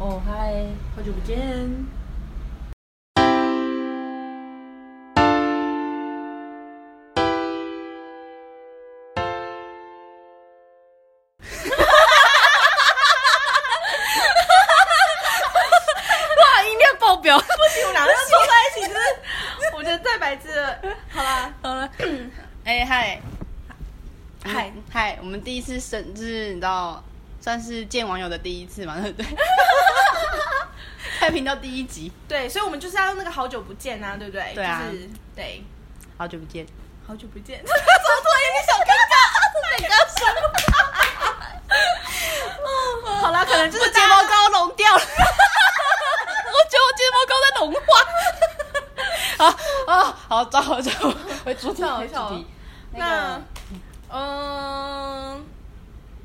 哦嗨，好久不见。哇，音量爆表！不行，两个凑在一起，就是我觉得太白痴了。好啦，好了，哎嗨嗨嗯嗨，我们第一次审，就是你知道，算是见网友的第一次嘛，对 不对？开频道第一集，对，所以我们就是要用那个好久不见啊，对不对？对啊就是对，好久不见。好久不见。怎么突然有点小尴尬？对，刚说。好啦，可能就是睫毛膏融掉了，我觉得我睫毛膏在融化。好啊，好，找好找好，回主题，回主题。那那个，嗯，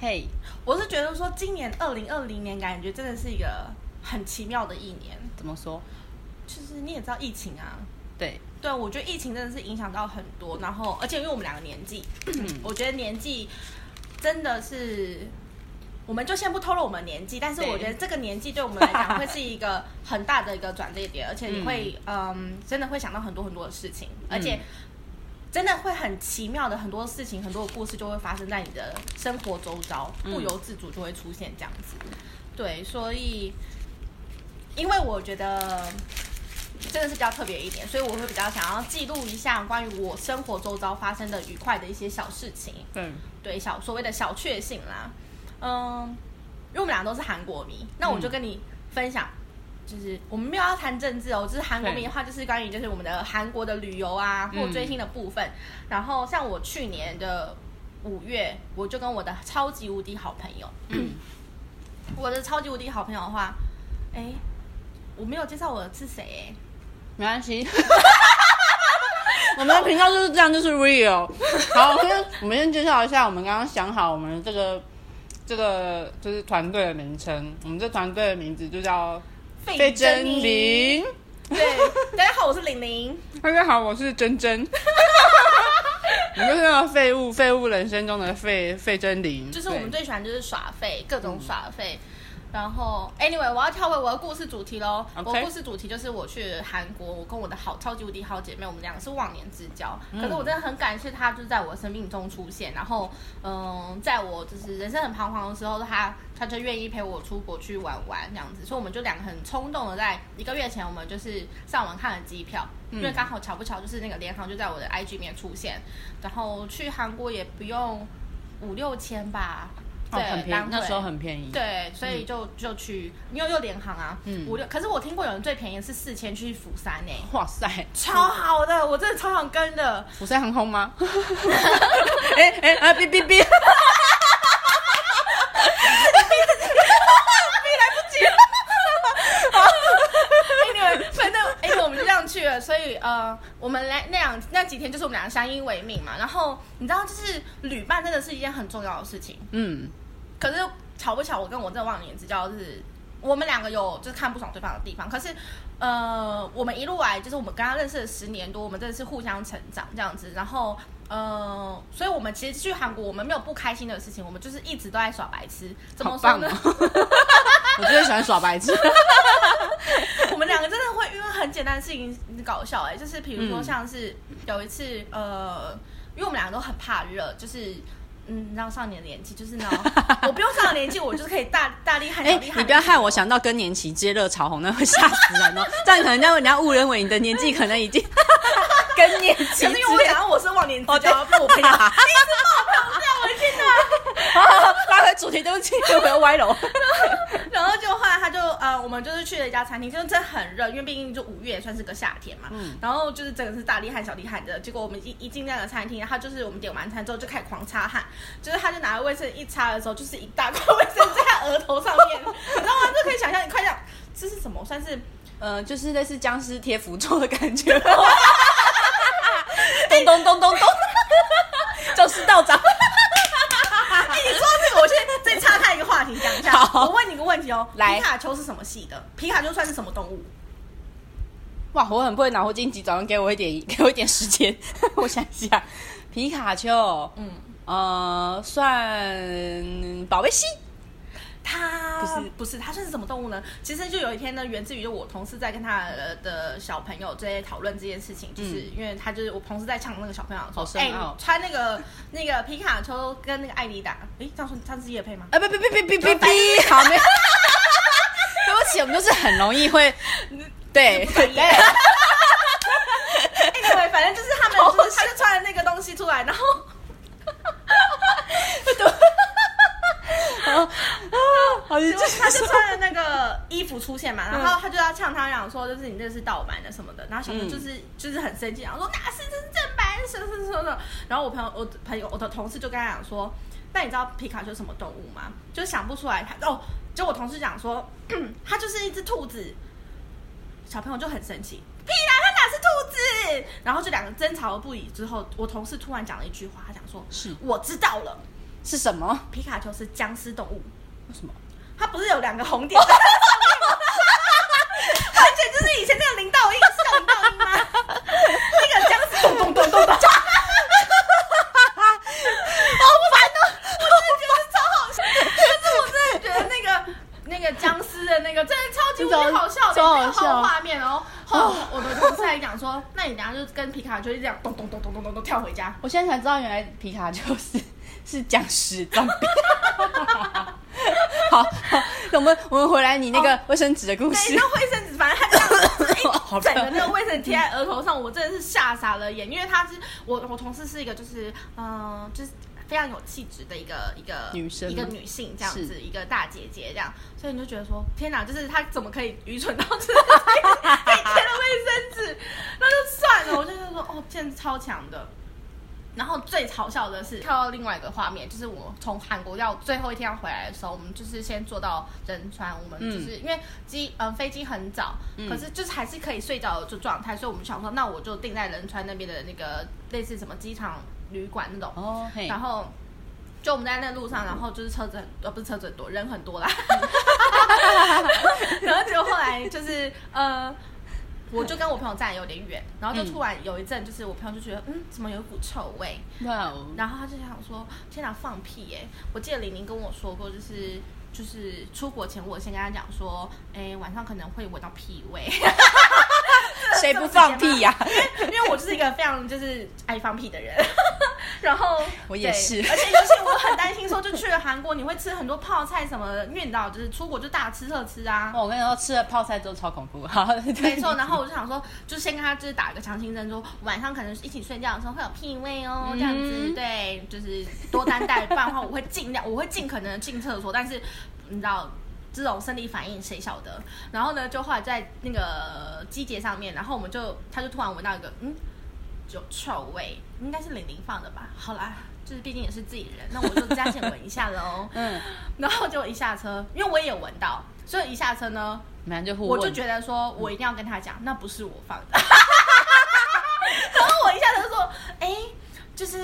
嘿，我是觉得说今年二零二零年感觉真的是一个很奇妙的一年，怎么说？就是你也知道疫情啊。对，对，我觉得疫情真的是影响到很多，然后而且因为我们两个年纪，我觉得年纪真的是，我们就先不透露我们年纪，但是我觉得这个年纪对。我们来讲会是一个很大的一个转折点，而且你会嗯真的会想到很多很多的事情，而且真的会很奇妙的很多事情，很多的故事就会发生在你的生活周遭，不由自主就会出现这样子。对，所以因为我觉得真的是比较特别一点，所以我会比较想要记录一下关于我生活周遭发生的愉快的一些小事情，对，对小所谓的小确幸啦。嗯，因为我们俩都是韩国迷，那我就跟你分享。就是我们没有要谈政治哦，就是韩国迷的话，就是关于就是我们的韩国的旅游啊或追星的部分。然后像我去年的五月，我就跟我的超级无敌好朋友，嗯 我的超级无敌好朋友的话，哎，我没有介绍我是谁哎。没关系。我们的频道就是这样，就是 real。好，先我们先介绍一下，我们刚刚想好我们这个这个就是团队的名称。我们这团队的名字就叫费真玲。对，大家好，我是玲玲。大家好，我是珍珍。我们就是那个废物废物人生中的费费真玲，就是我们最喜欢就是耍废，各种耍废。然后，anyway，我要跳回我的故事主题喽。我故事主题就是我去韩国，我跟我的好超级无敌好姐妹，我们两个是忘年之交。可是我真的很感谢她，就是在我生命中出现。然后，嗯，在我就是人生很彷徨的时候，她她就愿意陪我出国去玩玩这样子。所以我们就两个很冲动的，在一个月前，我们就是上网看了机票，因为刚好巧不巧就是那个联航就在我的 IG 里面出现，然后去韩国也不用五六千吧。哦对，很便宜，那时候很便宜。对，所以就、就去，因为又联航啊，嗯五六。可是我听过有人最便宜是四千去釜山呢、哇塞，超好的，我真的超想跟的。釜山航空吗？哎哎啊！哔哔哔去了，所以呃，我们来那两那几天就是我们两个相依为命嘛。然后你知道，就是旅伴真的是一件很重要的事情。嗯，可是巧不巧，我跟我这忘年之交就是我们两个有就是看不爽对方的地方，可是呃，我们一路来就是我们跟他认识了十年多，我们真的是互相成长这样子，然后。呃，所以我们其实去韩国，我们没有不开心的事情，我们就是一直都在耍白痴。怎么说呢？我最喜欢耍白痴。我们两个真的会因为很简单的事情搞笑哎、就是比如说嗯像是有一次、呃，因为我们两个都很怕热，就是嗯，你知道上年的年纪，就是那种 我不用上了年纪，我就是可以大大力汗哎。你不要害我想到更年期接热潮红，那会吓死人哦。这样可能让人家误认为你的年纪可能已经更年期之可是因为我类想要我是忘年之哦对交，被我朋友好，拉回主题，对不起，我要歪楼。然后就后来他就呃，我们就是去了一家餐厅，就是真的很热，因为毕竟就五月也算是个夏天嘛。嗯然后就是真的是大厉害小厉害的，结果我们一一进那个餐厅，他就是我们点完餐之后就开始狂擦汗，就是他就拿卫生一擦的时候，就是一大块卫生在他额头上面，你知道吗？就可以想象，你快讲这是什么？算是呃，就是类似僵尸贴符咒的感觉。咚咚咚咚咚，就是道长。哎，你说到这个，我先再岔开一个话题讲一下。好我问你个问题哦，来皮卡丘是什么系的？皮卡丘算是什么动物？哇，我很不会脑筋急转弯，给我一点，给我一点时间，我想一下。皮卡丘，嗯，呃，算宝贝系，它不是不是，它算是什么动物呢？其实就有一天呢，源自于就我同事在跟他的小朋友在讨论这件事情，就是因为他就是我同事在呛那个小朋友说，哎、好深奥穿那个那个皮卡丘跟那个艾迪达，哎，这样说他是叶配吗？啊，别别别别别别别，好没有。对不起，我们就是很容易会，对对对，对，反正就是他们就是他就穿了那个东西出来，然后好，你就他就穿着那个衣服出现嘛，然后他就要呛他讲说，就是你这是盗版的什么的，然后小朋友就是、就是很生气，然后说哪是这是正版，什么什么什么的。然后我朋友我朋友我的同事就跟他讲说，那你知道皮卡丘是什么动物吗？就想不出来，他哦，就我同事讲说，他就是一只兔子。小朋友就很生气，屁啦，它哪是兔子？然后就两个争吵不已之后，我同事突然讲了一句话，他讲说，是我知道了，是什么？皮卡丘是僵尸动物。为什么？它不是有两个红点？完全就是以前那个林道英，是叫林道英吗？那个僵尸咚咚咚咚咚，好烦哦！我真的觉得超好笑，就是我真的觉得那个那个僵尸的那个真的超级无敌好笑的，超好笑画面哦。后来我的同事还讲说，那你等下就跟皮卡丘就这样咚咚咚咚咚咚咚跳回家。我现在才知道，原来皮卡丘是 是僵尸装逼。好，好我们我们回来你那个卫生纸的故对，事。那卫生纸，反正他这样子，整个那个卫生纸贴在额头上，我真的是吓傻了眼，因为他是我我同事是一个就是嗯、呃就是非常有气质的一个一个女生一个女性这样子，一个大姐姐这样，所以你就觉得说天哪，就是她怎么可以愚蠢到就是可以可以贴了卫生纸，那就算了，我就觉得说哦，现在超强的。然后最嘲笑的是，看到另外一个画面，就是我从韩国要最后一天要回来的时候，我们就是先坐到仁川，我们就是、因为机嗯飞机很早，可是就是还是可以睡觉的状态，所以我们想说，那我就定在仁川那边的那个类似什么机场旅馆那种，哦，然后就我们在那路上，然后就是车子很呃不是车子很多，人很多啦，然后结果后来就是呃。我就跟我朋友站得有点远，然后就突然有一阵，就是我朋友就觉得，嗯，怎么有一股臭味？哇哦，然后他就想说：“天哪，放屁耶！”我记得玲玲跟我说过，就是就是出国前，我先跟他讲说，哎，晚上可能会闻到屁味，谁不放屁呀？因为我就是一个非常就是爱放屁的人。然后我也是对而且尤其我很担心说，就去了韩国，你会吃很多泡菜什么的，因为你知道，就是出国就大吃特吃啊。哦我跟你说，吃了泡菜之后超恐怖。好，没错，然后我就想说，就先跟他就是打一个强心针，说晚上可能一起睡觉的时候会有屁味哦，这样子，嗯对，就是多担待，不然的话我会尽量，我会尽可能的进厕所，但是你知道。这种生理反应谁晓得？然后呢，就后来在那个机节上面，然后我们就他就突然闻到一个嗯有臭味，应该是玲玲放的吧？好啦，就是毕竟也是自己人，那我就加减闻一下喽。嗯，然后就一下车，因为我也有闻到，所以一下车呢，就。我就觉得说，我一定要跟他讲，那不是我放的。然后我一下车就说，哎、就是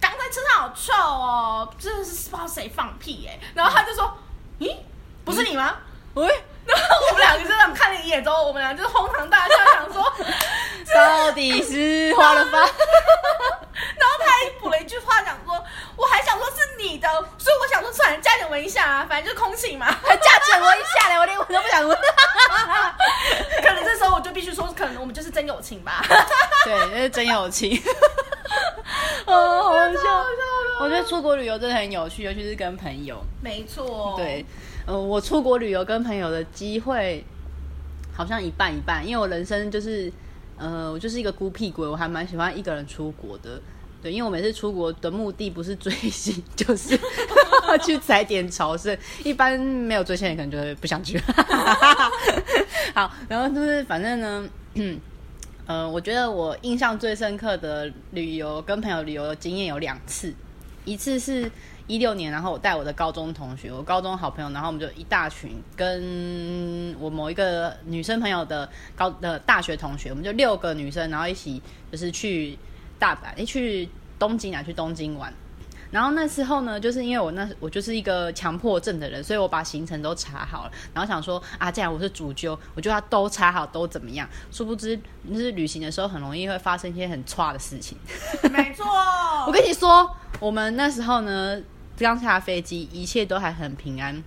刚才车上好臭哦，真的是不知道谁放屁哎、然后他就说，咦，不是你吗？喂，然后我们两个就这样看了一眼之后，我们俩就是哄堂大笑，想说，到底是花了吧？然后他还补了一句话，讲说，我还想说是你的，所以我想说算了，加点闻一下啊，反正就是空气嘛。还加减闻一下嘞，我连闻都不想闻。可能这时候我就必须说，可能我们就是真友情吧。对，那是真友情。哦，好好笑。我觉得出国旅游真的很有趣，尤其是跟朋友。没错，对，呃，我出国旅游跟朋友的机会好像一半一半，因为我人生就是，呃，我就是一个孤僻鬼，我还蛮喜欢一个人出国的。对，因为我每次出国的目的不是追星，就是 去踩点朝圣。一般没有追星的人可能就会不想去。好，然后就是反正呢，嗯，呃，我觉得我印象最深刻的旅游跟朋友旅游的经验有两次，一次是一六年，然后我带我的高中同学，我高中好朋友，然后我们就一大群，跟我某一个女生朋友的高的大学同学，我们就六个女生，然后一起就是去大阪，诶，去东京啊，去东京玩。然后那时候呢，就是因为我那我就是一个强迫症的人，所以我把行程都查好了，然后想说啊，既然我是主揪，我就要都查好，都怎么样。殊不知，就是旅行的时候很容易会发生一些很差的事情。没错。我跟你说，我们那时候呢，刚下飞机，一切都还很平安。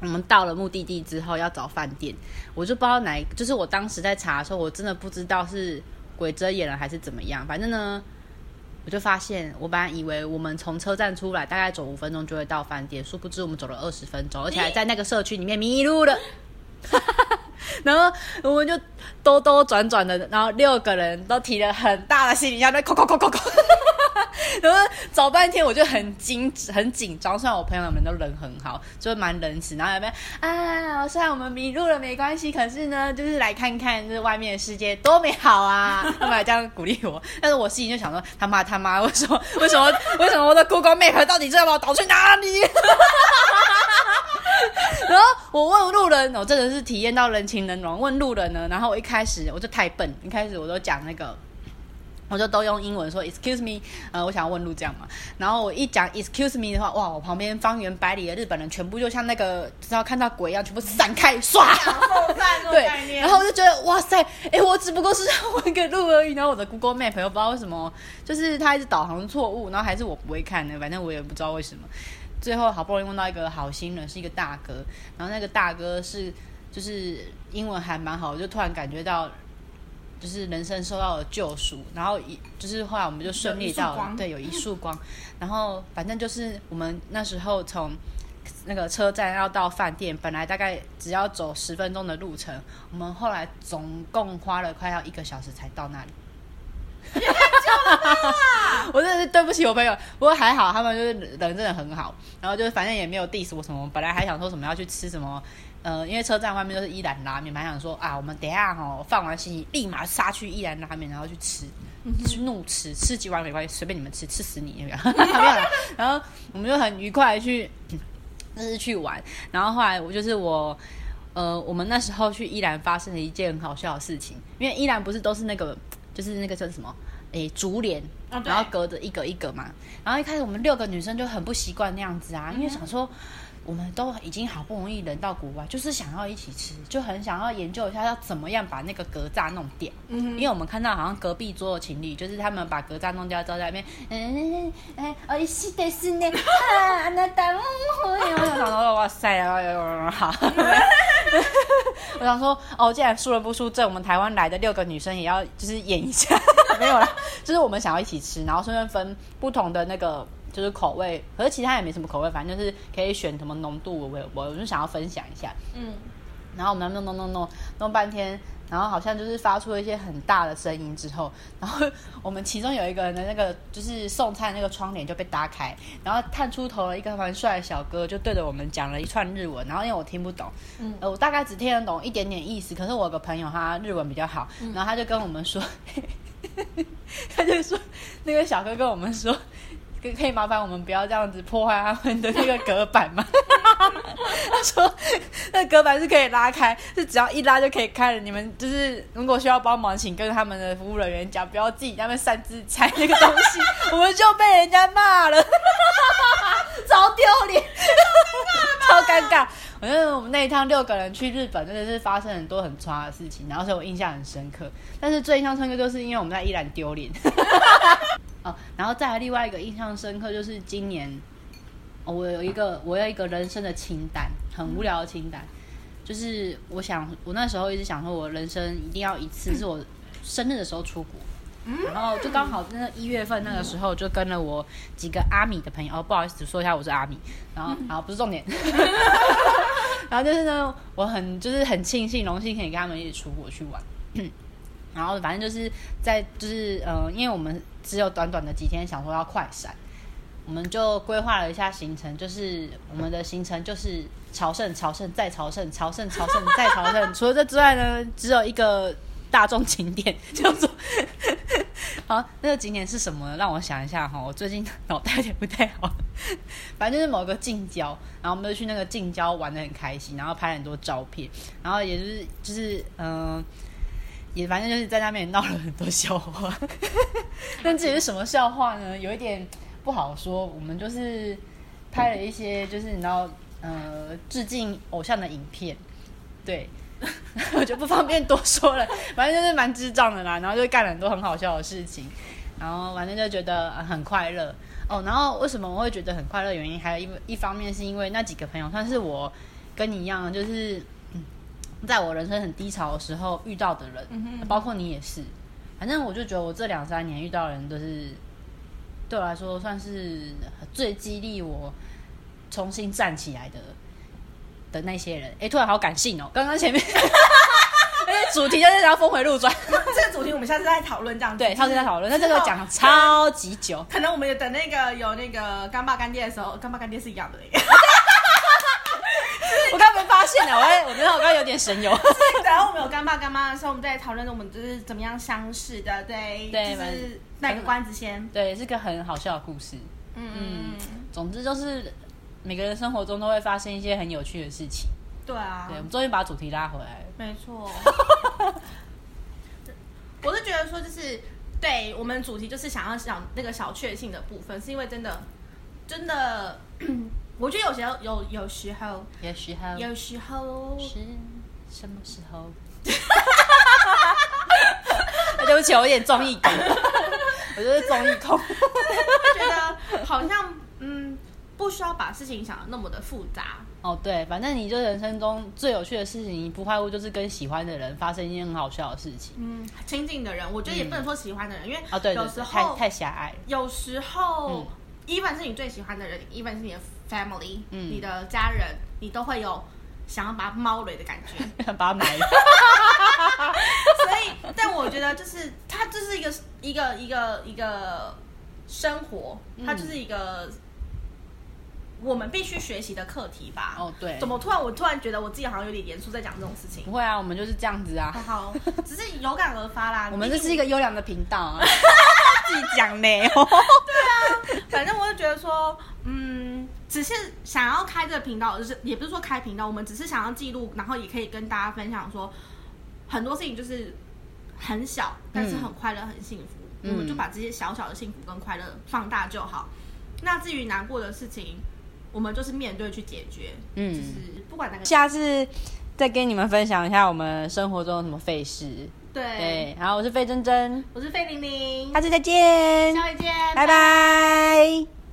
我们到了目的地之后要找饭店，我就不知道哪，就是我当时在查的时候，我真的不知道是鬼遮眼了还是怎么样。反正呢，我就发现，我本来以为我们从车站出来大概走五分钟就会到饭店，殊不知我们走了二十分钟，而且还在那个社区里面迷路了。然后我们就兜兜转转的，然后六个人都提了很大的行李箱，在扣扣扣扣扣。然后找半天，我就很紧很紧张。虽然我朋友们都人很好，就是蛮仁慈。然后有没有啊？虽然我们迷路了没关系，可是呢，就是来看看这外面的世界多美好啊！他们还这样鼓励我。但是我心里就想说，他妈他妈，为什么为什么为什么我的 Google Map 到底知道把我导去哪里？然后我问路人，我真的是体验到人情冷暖。问路人呢，然后我一开始我就太笨，一开始我都讲那个。我就都用英文说 Excuse me，呃，我想要问路这样嘛。然后我一讲 Excuse me 的话，哇，我旁边方圆百里的日本人全部就像那个只要看到鬼一样，全部散开，唰，对。然后我就觉得哇塞，哎，我只不过是问个路而已。然后我的 Google Map 又不知道为什么，就是它一直导航错误，然后还是我不会看的，反正我也不知道为什么。最后好不容易问到一个好心人，是一个大哥，然后那个大哥是就是英文还蛮好，我就突然感觉到。就是人生受到了救赎，然后一就是后来我们就顺利到对有一束光，然后反正就是我们那时候从那个车站要到饭店，本来大概只要走十分钟的路程，我们后来总共花了快要一个小时才到那里。我真的是对不起我朋友，不过还好他们就是人真的很好，然后就是反正也没有 diss 我什么，本来还想说什么要去吃什么。呃，因为车站外面都是伊兰拉面，蛮想说啊，我们等下哦放完行李，立马杀去伊兰拉面，然后去吃，去怒吃，吃几碗没关系，随便你们吃，吃死你有没有？然后我们就很愉快去，就是去玩。然后后来我就是我，呃，我们那时候去伊兰发生了一件很好笑的事情，因为伊兰不是都是那个，就是那个叫什么，诶，竹帘，然后隔着一格一格嘛。然后一开始我们六个女生就很不习惯那样子啊，因为想说。我们都已经好不容易人到国外，就是想要一起吃，就很想要研究一下要怎么样把那个格栅弄掉。嗯，因为我们看到好像隔壁桌的情侣，就是他们把格栅弄掉之后在那边，嗯哎，哦，是的，是的，啊，那大木，我想说，哇塞，好，我想说，哦，既然输了不输阵，我们台湾来的六个女生也要就是演一下，没有啦，就是我们想要一起吃，然后顺便分不同的那个。就是口味，可是其他也没什么口味，反正就是可以选什么浓度，我我我就想要分享一下。嗯，然后我们弄弄弄弄弄半天，然后好像就是发出了一些很大的声音之后，然后 我们其中有一个人的那个就是送餐那个窗帘就被打开，然后探出头了一个蛮帅的小哥，就对着我们讲了一串日文，然后因为我听不懂，嗯，我大概只听得懂一点点意思，可是我有个朋友他日文比较好，然后他就跟我们说，他就说那个小哥跟我们说。可以麻烦我们不要这样子破坏他们的那个隔板吗？他说那隔板是可以拉开，是只要一拉就可以开了。你们就是如果需要帮忙，请跟他们的服务人员讲，不要自己在那边擅自拆那个东西，我们就被人家骂了，超丢脸，超尴尬。我觉得我们那一趟六个人去日本，真的是发生很多很差的事情，然后所以我印象很深刻。但是最印象深刻就是因为我们在依然丢脸。哦，然后再来另外一个印象深刻就是今年，我有一个我有一个人生的清单，很无聊的清单，就是我想我那时候一直想说，我人生一定要一次是我生日的时候出国，然后就刚好那一月份那个时候就跟了我几个阿米的朋友，哦不好意思说一下我是阿米，然后然后不是重点，然后就是呢我很就是很庆幸荣幸可以跟他们一起出国去玩。然后反正就是在就是呃，因为我们只有短短的几天，想说要快闪，我们就规划了一下行程。就是我们的行程就是朝圣、朝圣再朝圣、朝圣、朝圣再朝圣。除了这之外呢，只有一个大众景点叫做……好，那个景点是什么？让我想一下哈，我最近脑袋有点不太好。反正就是某个近郊，然后我们就去那个近郊玩的很开心，然后拍很多照片，然后也就是就是嗯。也反正就是在那边闹了很多笑话，但至于是什么笑话呢？有一点不好说。我们就是拍了一些，就是你知道，呃，致敬偶像的影片，对，我就不方便多说了。反正就是蛮智障的啦，然后就干了很多很好笑的事情，然后反正就觉得很快乐哦。然后为什么我会觉得很快乐？原因还有一一方面是因为那几个朋友算是我跟你一样，就是嗯，在我人生很低潮的时候遇到的人，包括你也是。反正我就觉得我这两三年遇到的人都是对我来说算是最激励我重新站起来的的那些人。哎，突然好感性哦！刚刚前面，主题就是要峰回路转，这个主题我们下次再讨论，这样子。对，下次再讨论，那这个讲超级久。可能我们也等那个有那个干爸干爹的时候，干爸干爹是一样的 发现了，我在我觉得我刚刚有点神游。然后我们有干爸干妈的时候，我们在讨论我们就是怎么样相识的，对，对就是卖个关子先。对，是个很好笑的故事。嗯，总之就是每个人生活中都会发生一些很有趣的事情。对啊对，我，们终于把主题拉回来了。没错。我是觉得说，就是对我们主题就是想要讲那个小确幸的部分，是因为真的，真的，我觉得有时候有有时候有时候有时候是什么时候？哎 对不起，我有点综艺感，我就是综艺控。会觉得好像嗯，不需要把事情想的那么的复杂。哦，对，反正你就人生中最有趣的事情，不外乎就是跟喜欢的人发生一件很好笑的事情。嗯，亲近的人，我觉得也不能说喜欢的人，因为啊，对对有时对，太候太狭隘了。有时候嗯，even 是你最喜欢的人，even 是你的 family，、嗯你的家人，你都会有想要把它猫雷的感觉。把它埋了。所以，但我觉得就是它就是一个一个一个一个生活，它就是一个我们必须学习的课题吧。哦，对怎，么突然我突然觉得我自己好像有点严肃在讲这种事情不？会啊，我们就是这样子啊。好好，只是有感而发啦。我们这是一个优良的频道啊，自己讲呢。反正我就觉得说，嗯，只是想要开这个频道，就是也不是说开频道，我们只是想要记录，然后也可以跟大家分享说，很多事情就是很小，但是很快乐、很幸福。嗯我们就把这些小小的幸福跟快乐放大就好。那至于难过的事情，我们就是面对去解决。嗯就是不管哪个下次再跟你们分享一下我们生活中有什么费事。对，好，我是费珍珍，我是费玲玲，下次再见，下回见，拜拜。